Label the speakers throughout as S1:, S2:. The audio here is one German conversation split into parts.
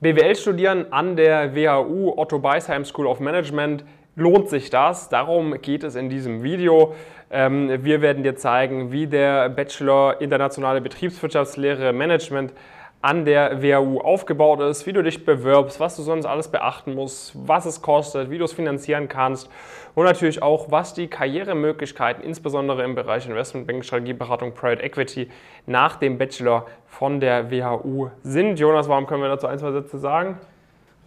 S1: BWL studieren an der WHU Otto Beisheim School of Management. Lohnt sich das? Darum geht es in diesem Video. Ähm, wir werden dir zeigen, wie der Bachelor Internationale Betriebswirtschaftslehre Management an der WHU aufgebaut ist, wie du dich bewirbst, was du sonst alles beachten musst, was es kostet, wie du es finanzieren kannst und natürlich auch, was die Karrieremöglichkeiten, insbesondere im Bereich Investmentbanking, Strategieberatung, Private Equity nach dem Bachelor von der WHU sind. Jonas, warum können wir dazu ein, zwei Sätze sagen?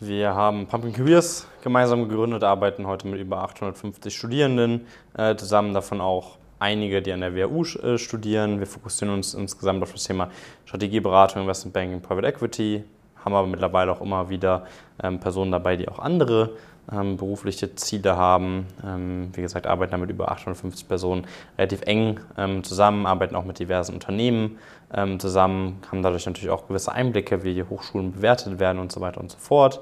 S2: Wir haben Pumpkin Careers gemeinsam gegründet, arbeiten heute mit über 850 Studierenden äh, zusammen, davon auch einige, die an der WHU äh, studieren. Wir fokussieren uns insgesamt auf das Thema Strategieberatung, Investmentbanking, Private Equity, haben aber mittlerweile auch immer wieder ähm, Personen dabei, die auch andere ähm, berufliche Ziele haben. Ähm, wie gesagt, arbeiten damit über 850 Personen relativ eng ähm, zusammen, arbeiten auch mit diversen Unternehmen ähm, zusammen, haben dadurch natürlich auch gewisse Einblicke, wie die Hochschulen bewertet werden und so weiter und so fort.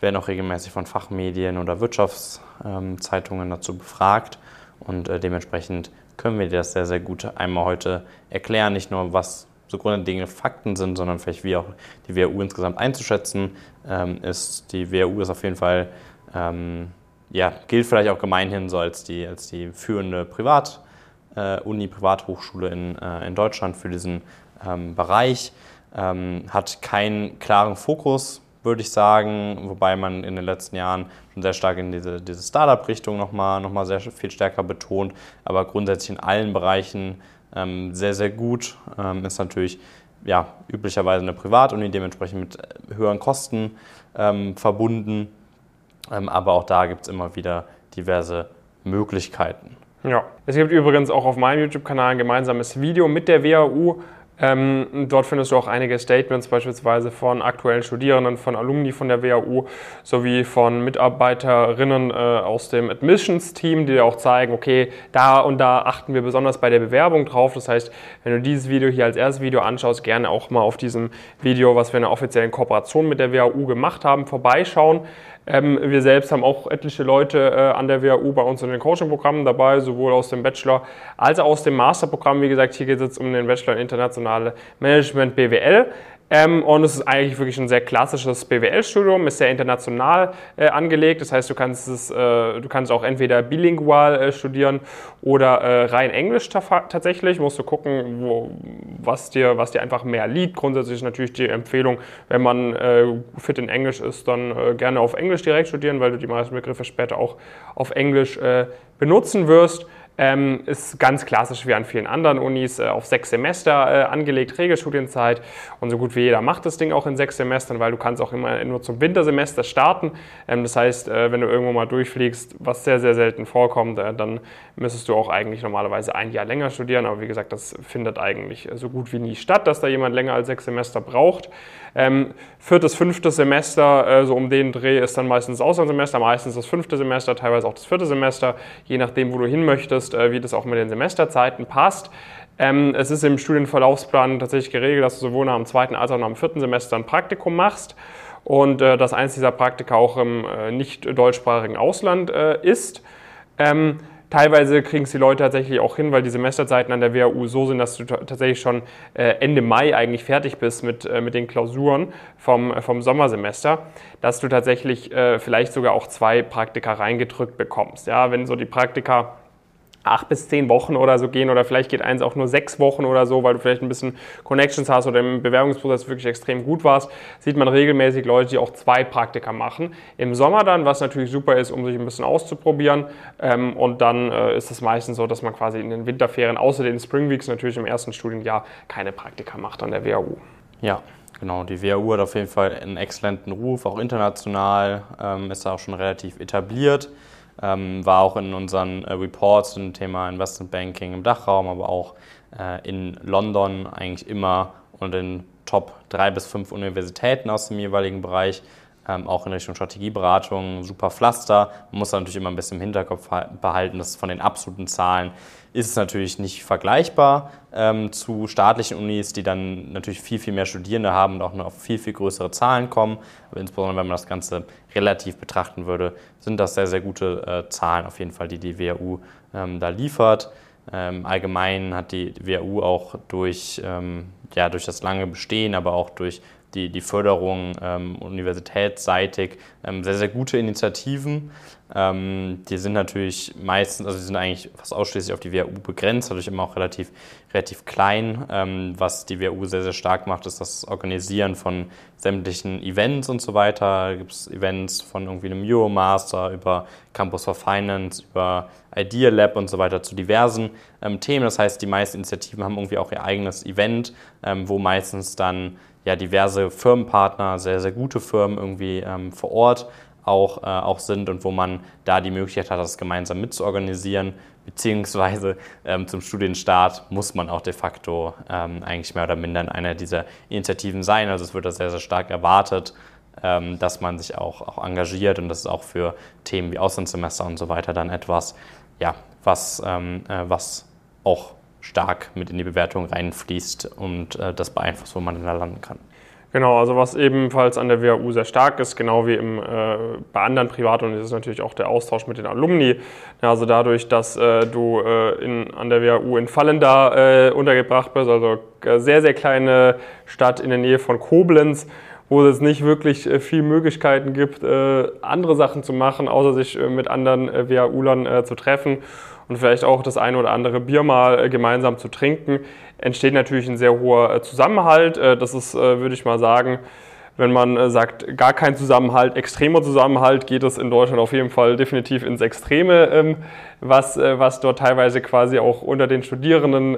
S2: Werden auch regelmäßig von Fachmedien oder Wirtschaftszeitungen dazu befragt und äh, dementsprechend können wir dir das sehr, sehr gut einmal heute erklären. Nicht nur, was so grundlegende Fakten sind, sondern vielleicht wie auch die WHU insgesamt einzuschätzen ähm, ist. Die WHU ist auf jeden Fall, ähm, ja, gilt vielleicht auch gemeinhin so als die, als die führende Privat- äh, Uni, Privathochschule in, äh, in Deutschland für diesen ähm, Bereich. Ähm, hat keinen klaren Fokus würde ich sagen, wobei man in den letzten Jahren schon sehr stark in diese, diese Startup-Richtung nochmal noch mal sehr viel stärker betont, aber grundsätzlich in allen Bereichen ähm, sehr, sehr gut. Ähm, ist natürlich ja, üblicherweise eine Privatuni, dementsprechend mit höheren Kosten ähm, verbunden, ähm, aber auch da gibt es immer wieder diverse Möglichkeiten.
S1: Ja, es gibt übrigens auch auf meinem YouTube-Kanal ein gemeinsames Video mit der WHU ähm, dort findest du auch einige Statements beispielsweise von aktuellen Studierenden, von Alumni von der WHU sowie von Mitarbeiterinnen äh, aus dem Admissions-Team, die dir auch zeigen, okay, da und da achten wir besonders bei der Bewerbung drauf. Das heißt, wenn du dieses Video hier als erstes Video anschaust, gerne auch mal auf diesem Video, was wir in einer offiziellen Kooperation mit der WHU gemacht haben, vorbeischauen. Ähm, wir selbst haben auch etliche Leute äh, an der WHU bei uns in den Coaching-Programmen dabei, sowohl aus dem Bachelor als auch aus dem Masterprogramm. Wie gesagt, hier geht es jetzt um den Bachelor in Internationale Management BWL. Ähm, und es ist eigentlich wirklich ein sehr klassisches BWL-Studium, ist sehr international äh, angelegt. Das heißt, du kannst es, äh, du kannst auch entweder bilingual äh, studieren oder äh, rein Englisch tatsächlich. Musst du gucken, wo, was, dir, was dir einfach mehr liegt. Grundsätzlich ist natürlich die Empfehlung, wenn man äh, fit in Englisch ist, dann äh, gerne auf Englisch direkt studieren, weil du die meisten Begriffe später auch auf Englisch benutzen wirst. Ähm, ist ganz klassisch wie an vielen anderen Unis äh, auf sechs Semester äh, angelegt, Regelstudienzeit. Und so gut wie jeder macht das Ding auch in sechs Semestern, weil du kannst auch immer nur zum Wintersemester starten. Ähm, das heißt, äh, wenn du irgendwo mal durchfliegst, was sehr, sehr selten vorkommt, äh, dann müsstest du auch eigentlich normalerweise ein Jahr länger studieren. Aber wie gesagt, das findet eigentlich so gut wie nie statt, dass da jemand länger als sechs Semester braucht. Ähm, viertes, fünftes Semester, äh, so um den Dreh, ist dann meistens das Auslandssemester, meistens das fünfte Semester, teilweise auch das vierte Semester, je nachdem, wo du hin möchtest, äh, wie das auch mit den Semesterzeiten passt. Ähm, es ist im Studienverlaufsplan tatsächlich geregelt, dass du sowohl nach dem zweiten als auch nach dem vierten Semester ein Praktikum machst und äh, dass eins dieser Praktika auch im äh, nicht deutschsprachigen Ausland ist. Ähm, Teilweise kriegen es die Leute tatsächlich auch hin, weil die Semesterzeiten an der WHU so sind, dass du tatsächlich schon Ende Mai eigentlich fertig bist mit, mit den Klausuren vom, vom Sommersemester, dass du tatsächlich vielleicht sogar auch zwei Praktika reingedrückt bekommst. Ja, wenn so die Praktika acht bis zehn Wochen oder so gehen oder vielleicht geht eins auch nur sechs Wochen oder so, weil du vielleicht ein bisschen Connections hast oder im Bewerbungsprozess wirklich extrem gut warst, sieht man regelmäßig Leute, die auch zwei Praktika machen. Im Sommer dann, was natürlich super ist, um sich ein bisschen auszuprobieren ähm, und dann äh, ist es meistens so, dass man quasi in den Winterferien, außer den Spring Weeks natürlich im ersten Studienjahr, keine Praktika macht an der WHU.
S2: Ja, Genau, die WHU hat auf jeden Fall einen exzellenten Ruf, auch international, ähm, ist da auch schon relativ etabliert. Ähm, war auch in unseren äh, Reports zum Thema Investment Banking im Dachraum, aber auch äh, in London eigentlich immer unter den Top drei bis fünf Universitäten aus dem jeweiligen Bereich ähm, auch in Richtung Strategieberatung, super Pflaster. Man muss natürlich immer ein bisschen im Hinterkopf behalten, dass von den absoluten Zahlen ist es natürlich nicht vergleichbar ähm, zu staatlichen Unis, die dann natürlich viel, viel mehr Studierende haben und auch noch auf viel, viel größere Zahlen kommen. Aber insbesondere, wenn man das Ganze relativ betrachten würde, sind das sehr, sehr gute äh, Zahlen auf jeden Fall, die die WHU ähm, da liefert. Ähm, allgemein hat die WHU auch durch, ähm, ja, durch das lange Bestehen, aber auch durch die, die Förderung ähm, universitätsseitig ähm, sehr, sehr gute Initiativen. Ähm, die sind natürlich meistens, also die sind eigentlich fast ausschließlich auf die WHU begrenzt, dadurch immer auch relativ, relativ klein. Ähm, was die WHU sehr, sehr stark macht, ist das Organisieren von sämtlichen Events und so weiter. Da gibt es Events von irgendwie einem Euromaster über Campus for Finance, über Idea Lab und so weiter zu diversen ähm, Themen. Das heißt, die meisten Initiativen haben irgendwie auch ihr eigenes Event, ähm, wo meistens dann ja diverse Firmenpartner, sehr, sehr gute Firmen irgendwie ähm, vor Ort auch, äh, auch sind und wo man da die Möglichkeit hat, das gemeinsam mitzuorganisieren. Beziehungsweise ähm, zum Studienstart muss man auch de facto ähm, eigentlich mehr oder minder in einer dieser Initiativen sein. Also es wird da sehr, sehr stark erwartet, ähm, dass man sich auch, auch engagiert und das ist auch für Themen wie Auslandssemester und so weiter dann etwas, ja, was, ähm, äh, was auch stark mit in die Bewertung reinfließt und äh, das beeinflusst, wo man da landen kann.
S1: Genau, also was ebenfalls an der WHU sehr stark ist, genau wie im, äh, bei anderen Privatuni, ist natürlich auch der Austausch mit den Alumni. Ja, also dadurch, dass äh, du äh, in, an der WHU in Fallenda äh, untergebracht bist, also äh, sehr, sehr kleine Stadt in der Nähe von Koblenz, wo es nicht wirklich äh, viel Möglichkeiten gibt, andere Sachen zu machen, außer sich mit anderen WHU-Lern zu treffen und vielleicht auch das eine oder andere Bier mal gemeinsam zu trinken, entsteht natürlich ein sehr hoher äh, Zusammenhalt. Äh, das ist, äh, würde ich mal sagen, wenn man sagt, gar kein Zusammenhalt, extremer Zusammenhalt, geht es in Deutschland auf jeden Fall definitiv ins Extreme, ähm, was, was dort teilweise quasi auch unter den Studierenden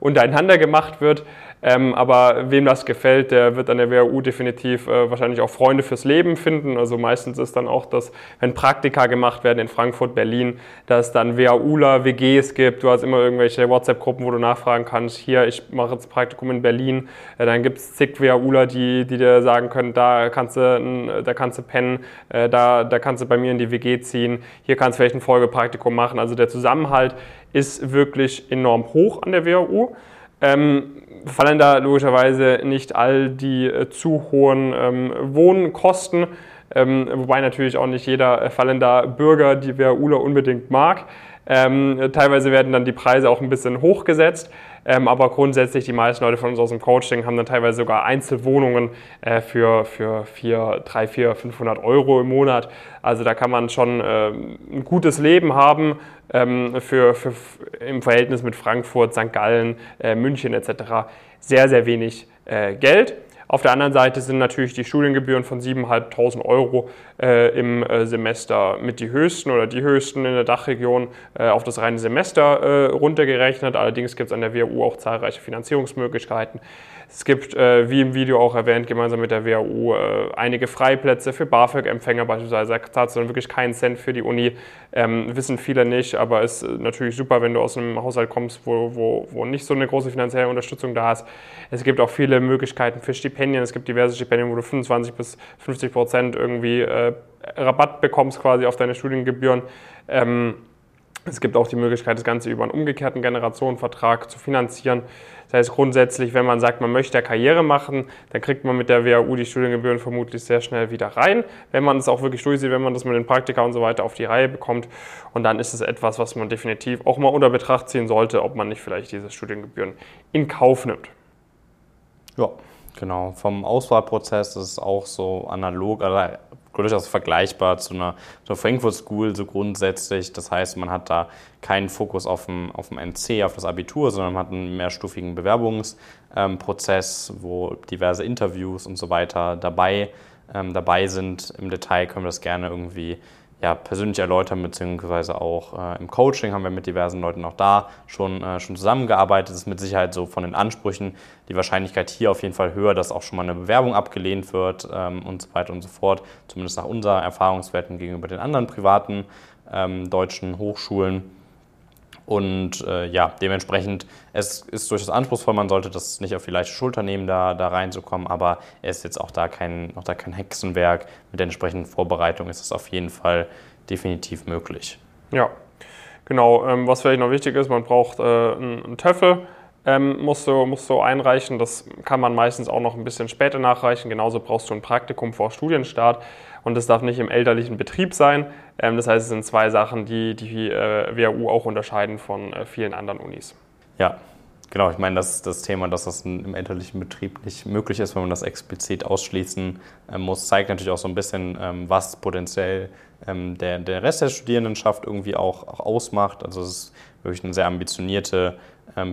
S1: untereinander gemacht wird. Ähm, aber wem das gefällt, der wird an der WHU definitiv äh, wahrscheinlich auch Freunde fürs Leben finden. Also meistens ist dann auch das, wenn Praktika gemacht werden in Frankfurt, Berlin, dass es dann WHUler, WGs gibt. Du hast immer irgendwelche WhatsApp-Gruppen, wo du nachfragen kannst. Hier, ich mache jetzt Praktikum in Berlin. Äh, dann gibt es zig WHUler, die, die dir sagen können, da kannst du, da kannst du pennen, äh, da, da kannst du bei mir in die WG ziehen. Hier kannst du vielleicht ein Folgepraktikum machen. Also der Zusammenhalt ist wirklich enorm hoch an der WHU. Ähm, fallen da logischerweise nicht all die äh, zu hohen ähm, Wohnkosten, ähm, wobei natürlich auch nicht jeder äh, fallender Bürger die WHUler unbedingt mag. Ähm, teilweise werden dann die Preise auch ein bisschen hochgesetzt, ähm, aber grundsätzlich die meisten Leute von uns aus dem Coaching haben dann teilweise sogar Einzelwohnungen äh, für, für 4, 3, 4, 500 Euro im Monat. Also da kann man schon äh, ein gutes Leben haben für, für, im Verhältnis mit Frankfurt, St. Gallen, äh, München etc. sehr, sehr wenig äh, Geld. Auf der anderen Seite sind natürlich die Studiengebühren von 7.500 Euro äh, im äh, Semester mit die höchsten oder die höchsten in der Dachregion äh, auf das reine Semester äh, runtergerechnet. Allerdings gibt es an der WU auch zahlreiche Finanzierungsmöglichkeiten. Es gibt, äh, wie im Video auch erwähnt, gemeinsam mit der WHU äh, einige Freiplätze für BAföG-Empfänger beispielsweise. Da zahlst du dann wirklich keinen Cent für die Uni. Ähm, wissen viele nicht, aber ist natürlich super, wenn du aus einem Haushalt kommst, wo, wo, wo nicht so eine große finanzielle Unterstützung da ist. Es gibt auch viele Möglichkeiten für Stipendien. Es gibt diverse Stipendien, wo du 25 bis 50 Prozent irgendwie äh, Rabatt bekommst quasi auf deine Studiengebühren. Ähm, es gibt auch die Möglichkeit, das Ganze über einen umgekehrten Generationenvertrag zu finanzieren. Das heißt grundsätzlich, wenn man sagt, man möchte Karriere machen, dann kriegt man mit der WHU die Studiengebühren vermutlich sehr schnell wieder rein, wenn man es auch wirklich durchsieht, wenn man das mit den Praktika und so weiter auf die Reihe bekommt. Und dann ist es etwas, was man definitiv auch mal unter Betracht ziehen sollte, ob man nicht vielleicht diese Studiengebühren in Kauf nimmt.
S2: Ja, genau. Vom Auswahlprozess ist es auch so analog, also durchaus vergleichbar zu einer, zu einer Frankfurt School so grundsätzlich. Das heißt, man hat da keinen Fokus auf dem, auf dem NC, auf das Abitur, sondern man hat einen mehrstufigen Bewerbungsprozess, ähm, wo diverse Interviews und so weiter dabei, ähm, dabei sind. Im Detail können wir das gerne irgendwie ja, persönlich erläutern, beziehungsweise auch äh, im Coaching haben wir mit diversen Leuten auch da schon, äh, schon zusammengearbeitet. Das ist mit Sicherheit so von den Ansprüchen die Wahrscheinlichkeit hier auf jeden Fall höher, dass auch schon mal eine Bewerbung abgelehnt wird ähm, und so weiter und so fort, zumindest nach unserer Erfahrungswerten gegenüber den anderen privaten ähm, deutschen Hochschulen. Und äh, ja, dementsprechend, es ist durchaus anspruchsvoll, man sollte das nicht auf die leichte Schulter nehmen, da, da reinzukommen, aber es ist jetzt auch da kein, auch da kein Hexenwerk. Mit der entsprechenden Vorbereitung ist es auf jeden Fall definitiv möglich.
S1: Ja, genau. Ähm, was vielleicht noch wichtig ist, man braucht äh, einen, einen Töffel. Ähm, musst, du, musst du einreichen. Das kann man meistens auch noch ein bisschen später nachreichen. Genauso brauchst du ein Praktikum vor Studienstart und es darf nicht im elterlichen Betrieb sein. Ähm, das heißt, es sind zwei Sachen, die die äh, WHU auch unterscheiden von äh, vielen anderen Unis.
S2: Ja, Genau, ich meine, das das Thema, dass das im elterlichen Betrieb nicht möglich ist, wenn man das explizit ausschließen ähm, muss, zeigt natürlich auch so ein bisschen, ähm, was potenziell ähm, der, der Rest der Studierendenschaft irgendwie auch, auch ausmacht. Also es ist wirklich eine sehr ambitionierte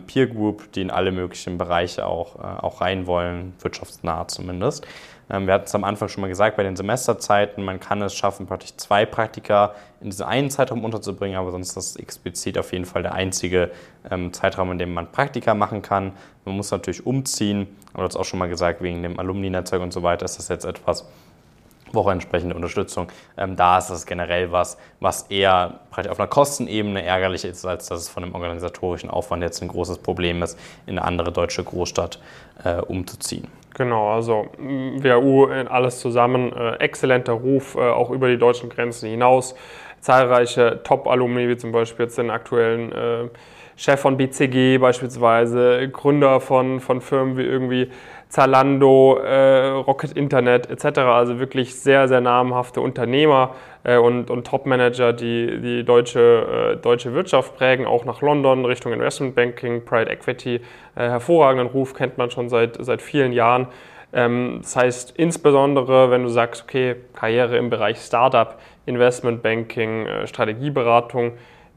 S2: Peer Group, die in alle möglichen Bereiche auch, äh, auch rein wollen, wirtschaftsnah zumindest. Ähm, wir hatten es am Anfang schon mal gesagt, bei den Semesterzeiten, man kann es schaffen, praktisch zwei Praktika in diesen einen Zeitraum unterzubringen, aber sonst ist das explizit auf jeden Fall der einzige ähm, Zeitraum, in dem man Praktika machen kann. Man muss natürlich umziehen, aber das auch schon mal gesagt, wegen dem Alumni-Netzwerk und so weiter ist das jetzt etwas, Woche entsprechende Unterstützung. Ähm, da ist das generell was, was eher auf einer Kostenebene ärgerlich ist, als dass es von dem organisatorischen Aufwand jetzt ein großes Problem ist, in eine andere deutsche Großstadt äh, umzuziehen.
S1: Genau, also WHU alles zusammen, äh, exzellenter Ruf, äh, auch über die deutschen Grenzen hinaus. Zahlreiche Top-Alumni, wie zum Beispiel jetzt den aktuellen äh, Chef von BCG beispielsweise, Gründer von, von Firmen wie irgendwie Zalando, äh, Rocket Internet etc. Also wirklich sehr, sehr namhafte Unternehmer äh, und, und Top-Manager, die die deutsche, äh, deutsche Wirtschaft prägen, auch nach London Richtung Investmentbanking, Pride Equity. Äh, hervorragenden Ruf kennt man schon seit, seit vielen Jahren. Ähm, das heißt, insbesondere, wenn du sagst, okay, Karriere im Bereich Startup, Investmentbanking, äh, Strategieberatung,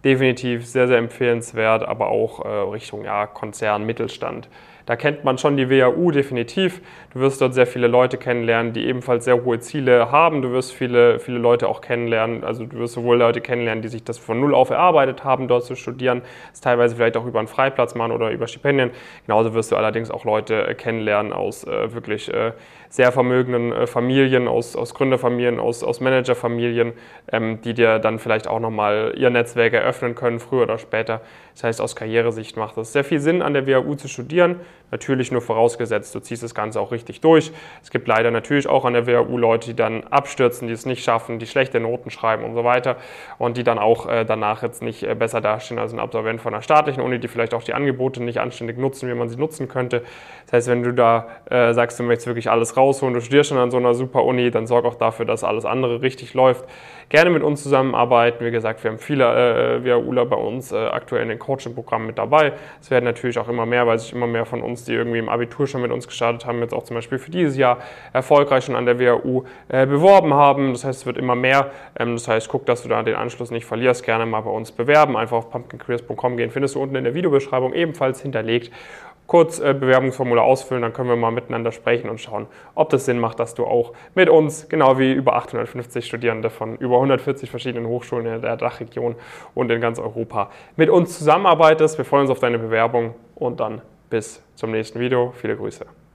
S1: definitiv sehr, sehr empfehlenswert, aber auch äh, Richtung ja, Konzern, Mittelstand. Da kennt man schon die WAU definitiv. Du wirst dort sehr viele Leute kennenlernen, die ebenfalls sehr hohe Ziele haben. Du wirst viele, viele Leute auch kennenlernen. Also du wirst sowohl Leute kennenlernen, die sich das von null auf erarbeitet haben, dort zu studieren, das teilweise vielleicht auch über einen Freiplatz machen oder über Stipendien. Genauso wirst du allerdings auch Leute kennenlernen aus äh, wirklich äh, sehr vermögenden äh, Familien, aus, aus Gründerfamilien, aus, aus Managerfamilien, ähm, die dir dann vielleicht auch nochmal ihr Netzwerk eröffnen können, früher oder später. Das heißt, aus Karrieresicht macht es sehr viel Sinn, an der WHU zu studieren. Natürlich nur vorausgesetzt, du ziehst das Ganze auch richtig durch. Es gibt leider natürlich auch an der WHU Leute, die dann abstürzen, die es nicht schaffen, die schlechte Noten schreiben und so weiter und die dann auch äh, danach jetzt nicht äh, besser dastehen als ein Absolvent von einer staatlichen Uni, die vielleicht auch die Angebote nicht anständig nutzen, wie man sie nutzen könnte. Das heißt, wenn du da äh, sagst, du möchtest wirklich alles rausholen, du studierst schon an so einer super Uni, dann sorg auch dafür, dass alles andere richtig läuft. Gerne mit uns zusammenarbeiten. Wie gesagt, wir haben viele äh, bei uns äh, aktuell in den Coaching-Programmen mit dabei. Es werden natürlich auch immer mehr, weil sich immer mehr von uns, die irgendwie im Abitur schon mit uns gestartet haben, jetzt auch zum Beispiel für dieses Jahr erfolgreich schon an der WHU äh, beworben haben. Das heißt, es wird immer mehr. Ähm, das heißt, guck, dass du da den Anschluss nicht verlierst. Gerne mal bei uns bewerben. Einfach auf pumpkincareers.com gehen. Findest du unten in der Videobeschreibung ebenfalls hinterlegt kurz äh, Bewerbungsformular ausfüllen, dann können wir mal miteinander sprechen und schauen, ob das Sinn macht, dass du auch mit uns, genau wie über 850 Studierende von über 140 verschiedenen Hochschulen in der Dachregion und in ganz Europa, mit uns zusammenarbeitest. Wir freuen uns auf deine Bewerbung und dann bis zum nächsten Video. Viele Grüße.